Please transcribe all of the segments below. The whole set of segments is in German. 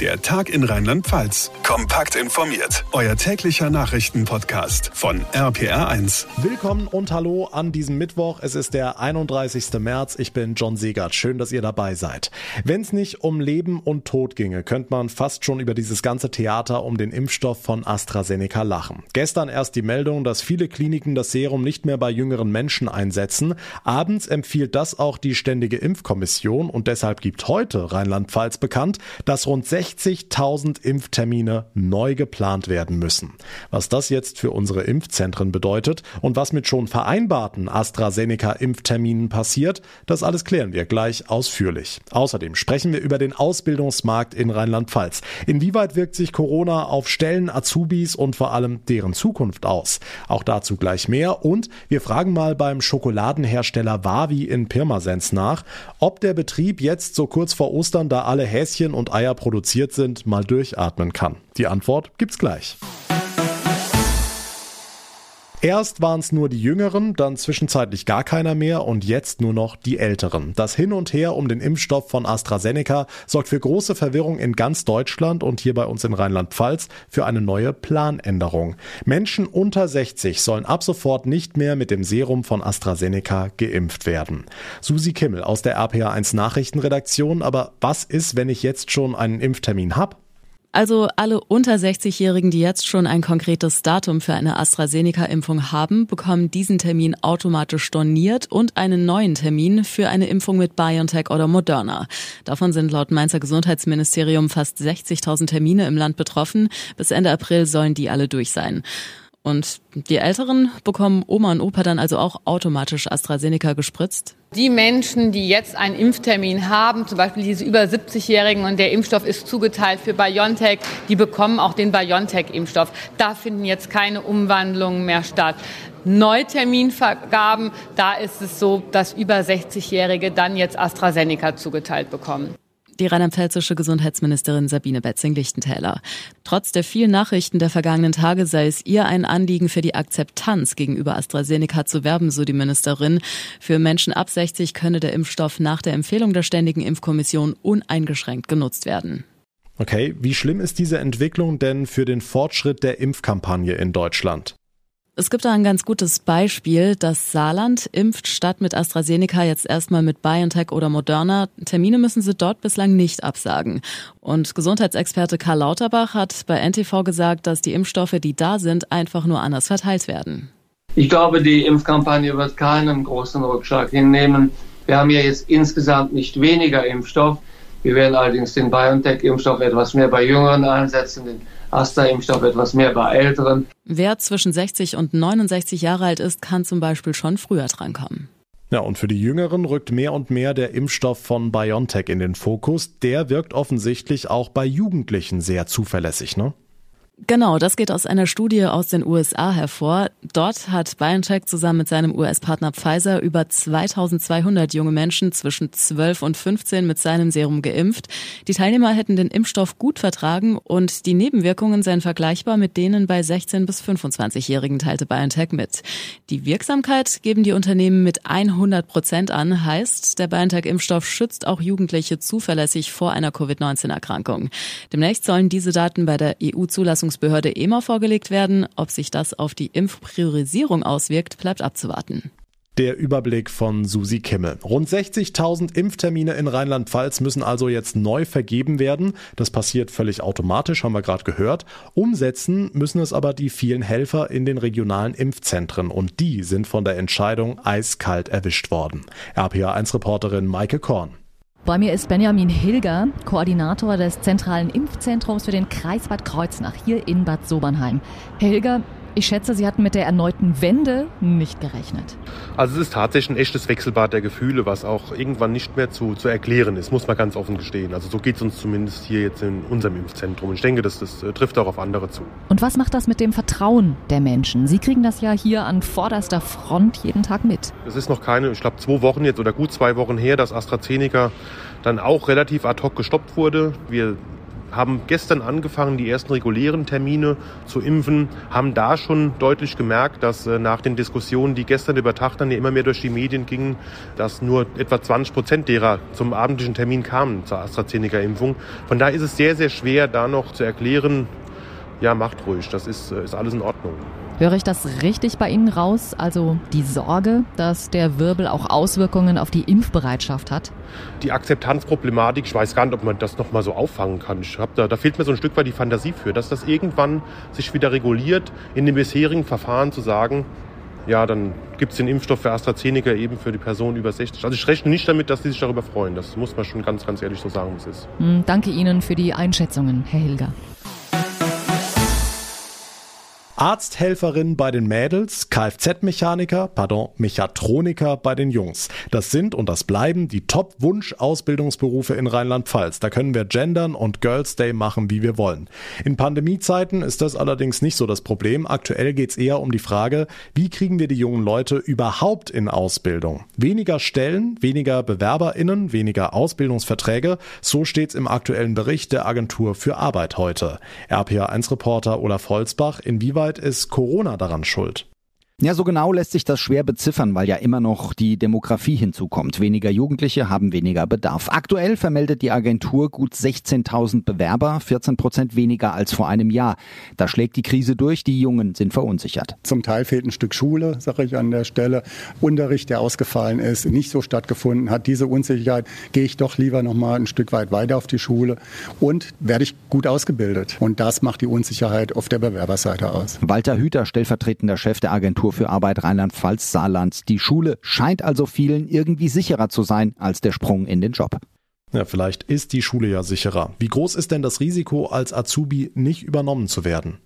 Der Tag in Rheinland-Pfalz. Kompakt informiert. Euer täglicher Nachrichtenpodcast von RPR1. Willkommen und hallo an diesem Mittwoch. Es ist der 31. März. Ich bin John Segert. Schön, dass ihr dabei seid. Wenn es nicht um Leben und Tod ginge, könnte man fast schon über dieses ganze Theater um den Impfstoff von AstraZeneca lachen. Gestern erst die Meldung, dass viele Kliniken das Serum nicht mehr bei jüngeren Menschen einsetzen. Abends empfiehlt das auch die Ständige Impfkommission und deshalb gibt heute Rheinland-Pfalz bekannt, dass rund 60.000 Impftermine neu geplant werden müssen. Was das jetzt für unsere Impfzentren bedeutet und was mit schon vereinbarten AstraZeneca-Impfterminen passiert, das alles klären wir gleich ausführlich. Außerdem sprechen wir über den Ausbildungsmarkt in Rheinland-Pfalz. Inwieweit wirkt sich Corona auf Stellen, Azubis und vor allem deren Zukunft aus? Auch dazu gleich mehr und wir fragen mal beim Schokoladenhersteller Wavi in Pirmasens nach, ob der Betrieb jetzt so kurz vor Ostern, da alle Häschen und Eier produzieren, infiziert sind, mal durchatmen kann? Die Antwort gibt's gleich. Erst waren es nur die Jüngeren, dann zwischenzeitlich gar keiner mehr und jetzt nur noch die Älteren. Das Hin und Her um den Impfstoff von AstraZeneca sorgt für große Verwirrung in ganz Deutschland und hier bei uns in Rheinland-Pfalz für eine neue Planänderung. Menschen unter 60 sollen ab sofort nicht mehr mit dem Serum von AstraZeneca geimpft werden. Susi Kimmel aus der RPA1 Nachrichtenredaktion, aber was ist, wenn ich jetzt schon einen Impftermin habe? Also alle unter 60-Jährigen, die jetzt schon ein konkretes Datum für eine AstraZeneca-Impfung haben, bekommen diesen Termin automatisch storniert und einen neuen Termin für eine Impfung mit BioNTech oder Moderna. Davon sind laut Mainzer Gesundheitsministerium fast 60.000 Termine im Land betroffen. Bis Ende April sollen die alle durch sein. Und die Älteren bekommen Oma und Opa dann also auch automatisch AstraZeneca gespritzt? Die Menschen, die jetzt einen Impftermin haben, zum Beispiel diese über 70-Jährigen und der Impfstoff ist zugeteilt für BioNTech, die bekommen auch den BioNTech-Impfstoff. Da finden jetzt keine Umwandlungen mehr statt. Neuterminvergaben, da ist es so, dass über 60-Jährige dann jetzt AstraZeneca zugeteilt bekommen die rheinland-pfälzische Gesundheitsministerin Sabine Betzing-Lichtentäler. Trotz der vielen Nachrichten der vergangenen Tage sei es ihr ein Anliegen für die Akzeptanz gegenüber AstraZeneca zu werben, so die Ministerin. Für Menschen ab 60 könne der Impfstoff nach der Empfehlung der Ständigen Impfkommission uneingeschränkt genutzt werden. Okay, wie schlimm ist diese Entwicklung denn für den Fortschritt der Impfkampagne in Deutschland? Es gibt da ein ganz gutes Beispiel. Das Saarland impft statt mit AstraZeneca jetzt erstmal mit BioNTech oder Moderna. Termine müssen sie dort bislang nicht absagen. Und Gesundheitsexperte Karl Lauterbach hat bei NTV gesagt, dass die Impfstoffe, die da sind, einfach nur anders verteilt werden. Ich glaube, die Impfkampagne wird keinen großen Rückschlag hinnehmen. Wir haben ja jetzt insgesamt nicht weniger Impfstoff. Wir werden allerdings den BioNTech-Impfstoff etwas mehr bei Jüngeren einsetzen, den Astra-Impfstoff etwas mehr bei Älteren. Wer zwischen 60 und 69 Jahre alt ist, kann zum Beispiel schon früher drankommen. Ja, und für die Jüngeren rückt mehr und mehr der Impfstoff von BioNTech in den Fokus. Der wirkt offensichtlich auch bei Jugendlichen sehr zuverlässig, ne? Genau, das geht aus einer Studie aus den USA hervor. Dort hat BioNTech zusammen mit seinem US-Partner Pfizer über 2200 junge Menschen zwischen 12 und 15 mit seinem Serum geimpft. Die Teilnehmer hätten den Impfstoff gut vertragen und die Nebenwirkungen seien vergleichbar mit denen bei 16 bis 25-Jährigen, teilte BioNTech mit. Die Wirksamkeit geben die Unternehmen mit 100 Prozent an, heißt, der BioNTech-Impfstoff schützt auch Jugendliche zuverlässig vor einer Covid-19-Erkrankung. Demnächst sollen diese Daten bei der EU-Zulassung Zulassungsbehörde EMA vorgelegt werden. Ob sich das auf die Impfpriorisierung auswirkt, bleibt abzuwarten. Der Überblick von Susi Kimmel. Rund 60.000 Impftermine in Rheinland-Pfalz müssen also jetzt neu vergeben werden. Das passiert völlig automatisch, haben wir gerade gehört. Umsetzen müssen es aber die vielen Helfer in den regionalen Impfzentren und die sind von der Entscheidung eiskalt erwischt worden. RPA1-Reporterin Maike Korn. Bei mir ist Benjamin Hilger, Koordinator des zentralen Impfzentrums für den Kreis Bad Kreuznach hier in Bad Sobernheim. Herr Hilger, ich schätze, Sie hatten mit der erneuten Wende nicht gerechnet. Also es ist tatsächlich ein echtes Wechselbad der Gefühle, was auch irgendwann nicht mehr zu, zu erklären ist, muss man ganz offen gestehen. Also so geht es uns zumindest hier jetzt in unserem Impfzentrum. Ich denke, das, das äh, trifft auch auf andere zu. Und was macht das mit dem Vertrauen der Menschen? Sie kriegen das ja hier an vorderster Front jeden Tag mit. Es ist noch keine, ich glaube zwei Wochen jetzt oder gut zwei Wochen her, dass AstraZeneca dann auch relativ ad hoc gestoppt wurde. Wir haben gestern angefangen, die ersten regulären Termine zu impfen, haben da schon deutlich gemerkt, dass äh, nach den Diskussionen, die gestern über dann ja immer mehr durch die Medien gingen, dass nur etwa 20 Prozent derer zum abendlichen Termin kamen zur AstraZeneca-Impfung. Von daher ist es sehr, sehr schwer, da noch zu erklären, ja, macht ruhig, das ist, äh, ist alles in Ordnung. Höre ich das richtig bei Ihnen raus? Also die Sorge, dass der Wirbel auch Auswirkungen auf die Impfbereitschaft hat? Die Akzeptanzproblematik, ich weiß gar nicht, ob man das nochmal so auffangen kann. Ich hab da, da fehlt mir so ein Stück weit die Fantasie für, dass das irgendwann sich wieder reguliert, in den bisherigen Verfahren zu sagen, ja, dann gibt es den Impfstoff für AstraZeneca eben für die Person über 60. Also ich rechne nicht damit, dass die sich darüber freuen. Das muss man schon ganz, ganz ehrlich so sagen, wie es ist. Hm, danke Ihnen für die Einschätzungen, Herr Hilger. Arzthelferin bei den Mädels, Kfz-Mechaniker, pardon, Mechatroniker bei den Jungs. Das sind und das bleiben die Top-Wunsch-Ausbildungsberufe in Rheinland-Pfalz. Da können wir gendern und Girls Day machen, wie wir wollen. In Pandemiezeiten ist das allerdings nicht so das Problem. Aktuell geht's eher um die Frage, wie kriegen wir die jungen Leute überhaupt in Ausbildung? Weniger Stellen, weniger BewerberInnen, weniger Ausbildungsverträge. So steht's im aktuellen Bericht der Agentur für Arbeit heute. RPA1-Reporter Olaf Holzbach, inwieweit inwieweit ist Corona daran schuld? Ja, so genau lässt sich das schwer beziffern, weil ja immer noch die Demografie hinzukommt. Weniger Jugendliche haben weniger Bedarf. Aktuell vermeldet die Agentur gut 16.000 Bewerber, 14 Prozent weniger als vor einem Jahr. Da schlägt die Krise durch, die Jungen sind verunsichert. Zum Teil fehlt ein Stück Schule, sage ich an der Stelle. Unterricht, der ausgefallen ist, nicht so stattgefunden hat. Diese Unsicherheit, gehe ich doch lieber noch mal ein Stück weit weiter auf die Schule und werde ich gut ausgebildet. Und das macht die Unsicherheit auf der Bewerberseite aus. Walter Hüter, stellvertretender Chef der Agentur Agentur für Arbeit Rheinland-Pfalz Saarland. Die Schule scheint also vielen irgendwie sicherer zu sein als der Sprung in den Job. Ja, vielleicht ist die Schule ja sicherer. Wie groß ist denn das Risiko, als Azubi nicht übernommen zu werden?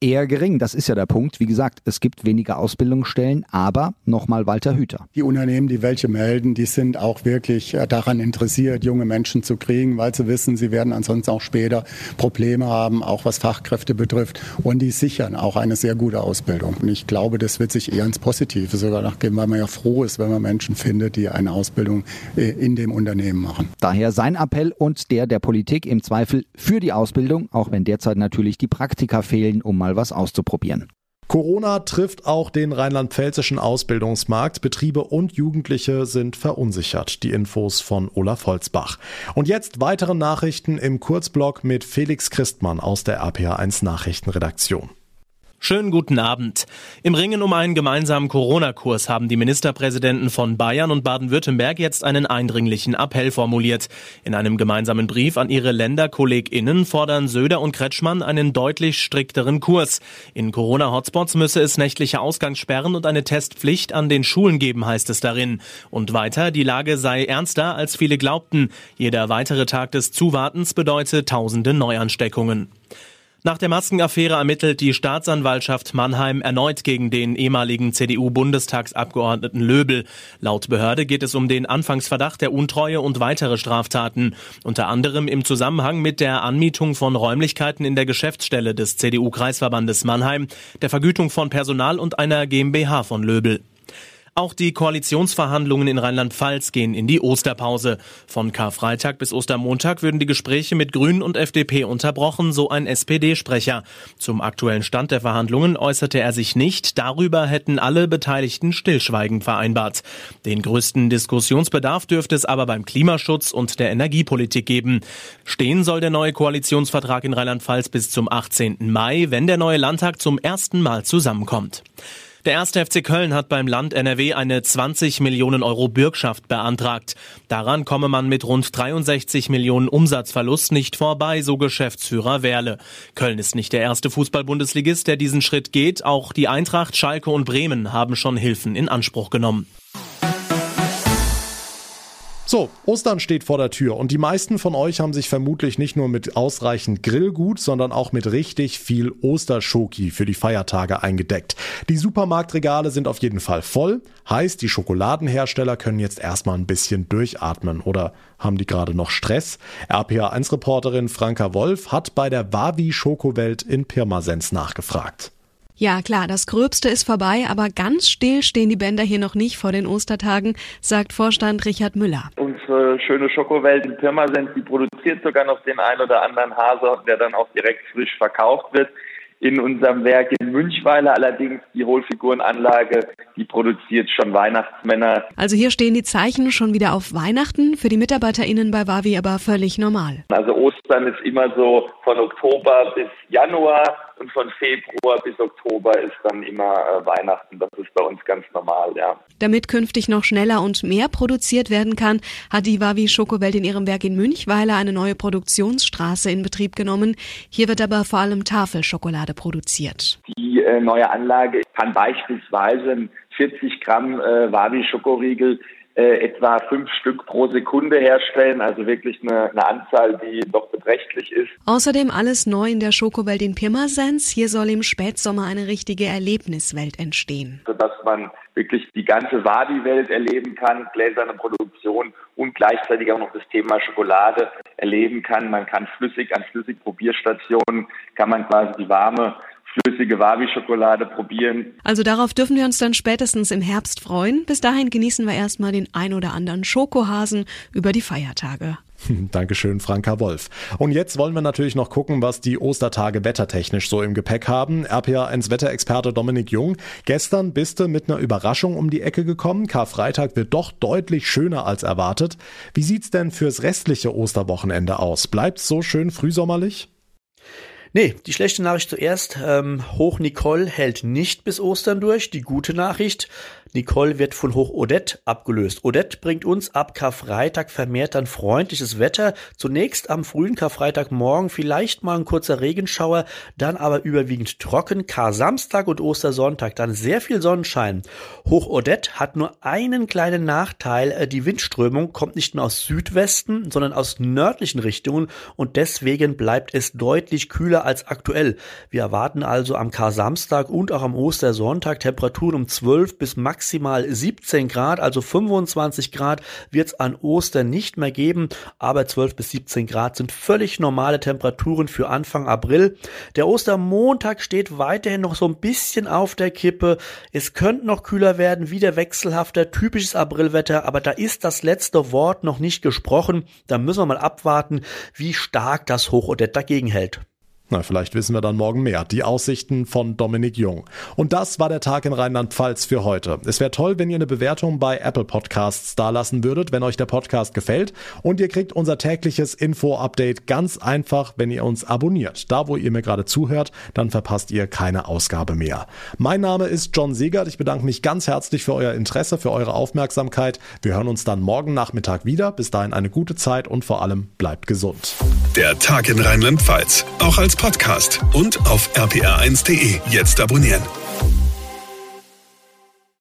Eher gering. Das ist ja der Punkt. Wie gesagt, es gibt weniger Ausbildungsstellen, aber nochmal Walter Hüter. Die Unternehmen, die welche melden, die sind auch wirklich äh, daran interessiert, junge Menschen zu kriegen, weil sie wissen, sie werden ansonsten auch später Probleme haben, auch was Fachkräfte betrifft. Und die sichern auch eine sehr gute Ausbildung. Und ich glaube, das wird sich eher ins Positive sogar nachgeben, weil man ja froh ist, wenn man Menschen findet, die eine Ausbildung äh, in dem Unternehmen machen. Daher sein Appell und der der Politik im Zweifel für die Ausbildung, auch wenn derzeit natürlich die Praktika fehlen, um mal mal was auszuprobieren. Corona trifft auch den rheinland-pfälzischen Ausbildungsmarkt. Betriebe und Jugendliche sind verunsichert. Die Infos von Olaf Holzbach. Und jetzt weitere Nachrichten im Kurzblog mit Felix Christmann aus der APA1 Nachrichtenredaktion. Schönen guten Abend. Im Ringen um einen gemeinsamen Corona-Kurs haben die Ministerpräsidenten von Bayern und Baden-Württemberg jetzt einen eindringlichen Appell formuliert. In einem gemeinsamen Brief an ihre Länderkolleginnen fordern Söder und Kretschmann einen deutlich strikteren Kurs. In Corona-Hotspots müsse es nächtliche Ausgangssperren und eine Testpflicht an den Schulen geben, heißt es darin. Und weiter, die Lage sei ernster, als viele glaubten. Jeder weitere Tag des Zuwartens bedeute tausende Neuansteckungen. Nach der Maskenaffäre ermittelt die Staatsanwaltschaft Mannheim erneut gegen den ehemaligen CDU-Bundestagsabgeordneten Löbel. Laut Behörde geht es um den Anfangsverdacht der Untreue und weitere Straftaten, unter anderem im Zusammenhang mit der Anmietung von Räumlichkeiten in der Geschäftsstelle des CDU-Kreisverbandes Mannheim, der Vergütung von Personal und einer GmbH von Löbel. Auch die Koalitionsverhandlungen in Rheinland-Pfalz gehen in die Osterpause. Von Karfreitag bis Ostermontag würden die Gespräche mit Grünen und FDP unterbrochen, so ein SPD-Sprecher. Zum aktuellen Stand der Verhandlungen äußerte er sich nicht. Darüber hätten alle Beteiligten stillschweigend vereinbart. Den größten Diskussionsbedarf dürfte es aber beim Klimaschutz und der Energiepolitik geben. Stehen soll der neue Koalitionsvertrag in Rheinland-Pfalz bis zum 18. Mai, wenn der neue Landtag zum ersten Mal zusammenkommt. Der erste FC Köln hat beim Land NRW eine 20 Millionen Euro Bürgschaft beantragt. Daran komme man mit rund 63 Millionen Umsatzverlust nicht vorbei, so Geschäftsführer Werle. Köln ist nicht der erste Fußball-Bundesligist, der diesen Schritt geht. Auch die Eintracht, Schalke und Bremen haben schon Hilfen in Anspruch genommen. So, Ostern steht vor der Tür und die meisten von euch haben sich vermutlich nicht nur mit ausreichend Grillgut, sondern auch mit richtig viel Osterschoki für die Feiertage eingedeckt. Die Supermarktregale sind auf jeden Fall voll, heißt, die Schokoladenhersteller können jetzt erstmal ein bisschen durchatmen oder haben die gerade noch Stress? RPA1-Reporterin Franka Wolf hat bei der Wavi Schokowelt in Pirmasens nachgefragt. Ja, klar, das Gröbste ist vorbei, aber ganz still stehen die Bänder hier noch nicht vor den Ostertagen, sagt Vorstand Richard Müller. Unsere schöne Schokowelt in Pirmasens, die produziert sogar noch den ein oder anderen Hase, der dann auch direkt frisch verkauft wird in unserem Werk in Münchweiler allerdings die Hohlfigurenanlage, die produziert schon Weihnachtsmänner. Also hier stehen die Zeichen schon wieder auf Weihnachten, für die MitarbeiterInnen bei Wavi aber völlig normal. Also Ostern ist immer so von Oktober bis Januar und von Februar bis Oktober ist dann immer äh, Weihnachten. Das ist bei uns ganz normal, ja. Damit künftig noch schneller und mehr produziert werden kann, hat die Wavi Schokowelt in ihrem Werk in Münchweiler eine neue Produktionsstraße in Betrieb genommen. Hier wird aber vor allem Tafelschokolade produziert. Die äh, neue Anlage kann beispielsweise 40 Gramm äh, Wavi Schokoriegel äh, etwa fünf Stück pro Sekunde herstellen, also wirklich eine, eine, Anzahl, die doch beträchtlich ist. Außerdem alles neu in der Schokowelt in Pirmasens. Hier soll im Spätsommer eine richtige Erlebniswelt entstehen. Sodass man wirklich die ganze Wadi-Welt erleben kann, gläserne Produktion und gleichzeitig auch noch das Thema Schokolade erleben kann. Man kann flüssig an Flüssigprobierstationen, kann man quasi die warme flüssige Wabi-Schokolade probieren. Also darauf dürfen wir uns dann spätestens im Herbst freuen. Bis dahin genießen wir erstmal den ein oder anderen Schokohasen über die Feiertage. Dankeschön, Franka Wolf. Und jetzt wollen wir natürlich noch gucken, was die Ostertage wettertechnisch so im Gepäck haben. RPA1 Wetterexperte Dominik Jung. Gestern bist du mit einer Überraschung um die Ecke gekommen. Karfreitag wird doch deutlich schöner als erwartet. Wie sieht's denn fürs restliche Osterwochenende aus? Bleibt's so schön frühsommerlich? Nee, die schlechte Nachricht zuerst. Ähm, Hoch Nicole hält nicht bis Ostern durch. Die gute Nachricht, Nicole wird von Hoch Odette abgelöst. Odette bringt uns ab Karfreitag vermehrt dann freundliches Wetter. Zunächst am frühen Karfreitagmorgen vielleicht mal ein kurzer Regenschauer, dann aber überwiegend trocken. Kar-Samstag und Ostersonntag dann sehr viel Sonnenschein. Hoch Odette hat nur einen kleinen Nachteil. Äh, die Windströmung kommt nicht mehr aus Südwesten, sondern aus nördlichen Richtungen und deswegen bleibt es deutlich kühler als aktuell. Wir erwarten also am Kar-Samstag und auch am Ostersonntag Temperaturen um 12 bis maximal maximal 17 Grad, also 25 Grad wird es an Ostern nicht mehr geben, aber 12 bis 17 Grad sind völlig normale Temperaturen für Anfang April. Der Ostermontag steht weiterhin noch so ein bisschen auf der Kippe. Es könnte noch kühler werden, wieder wechselhafter, typisches Aprilwetter, aber da ist das letzte Wort noch nicht gesprochen. Da müssen wir mal abwarten, wie stark das Hochodett dagegen hält. Na, vielleicht wissen wir dann morgen mehr. Die Aussichten von Dominik Jung. Und das war der Tag in Rheinland-Pfalz für heute. Es wäre toll, wenn ihr eine Bewertung bei Apple Podcasts dalassen würdet, wenn euch der Podcast gefällt. Und ihr kriegt unser tägliches Info-Update ganz einfach, wenn ihr uns abonniert. Da, wo ihr mir gerade zuhört, dann verpasst ihr keine Ausgabe mehr. Mein Name ist John Segert. Ich bedanke mich ganz herzlich für euer Interesse, für eure Aufmerksamkeit. Wir hören uns dann morgen Nachmittag wieder. Bis dahin eine gute Zeit und vor allem bleibt gesund. Der Tag in Rheinland-Pfalz. Auch als Podcast und auf rpr1.de. Jetzt abonnieren.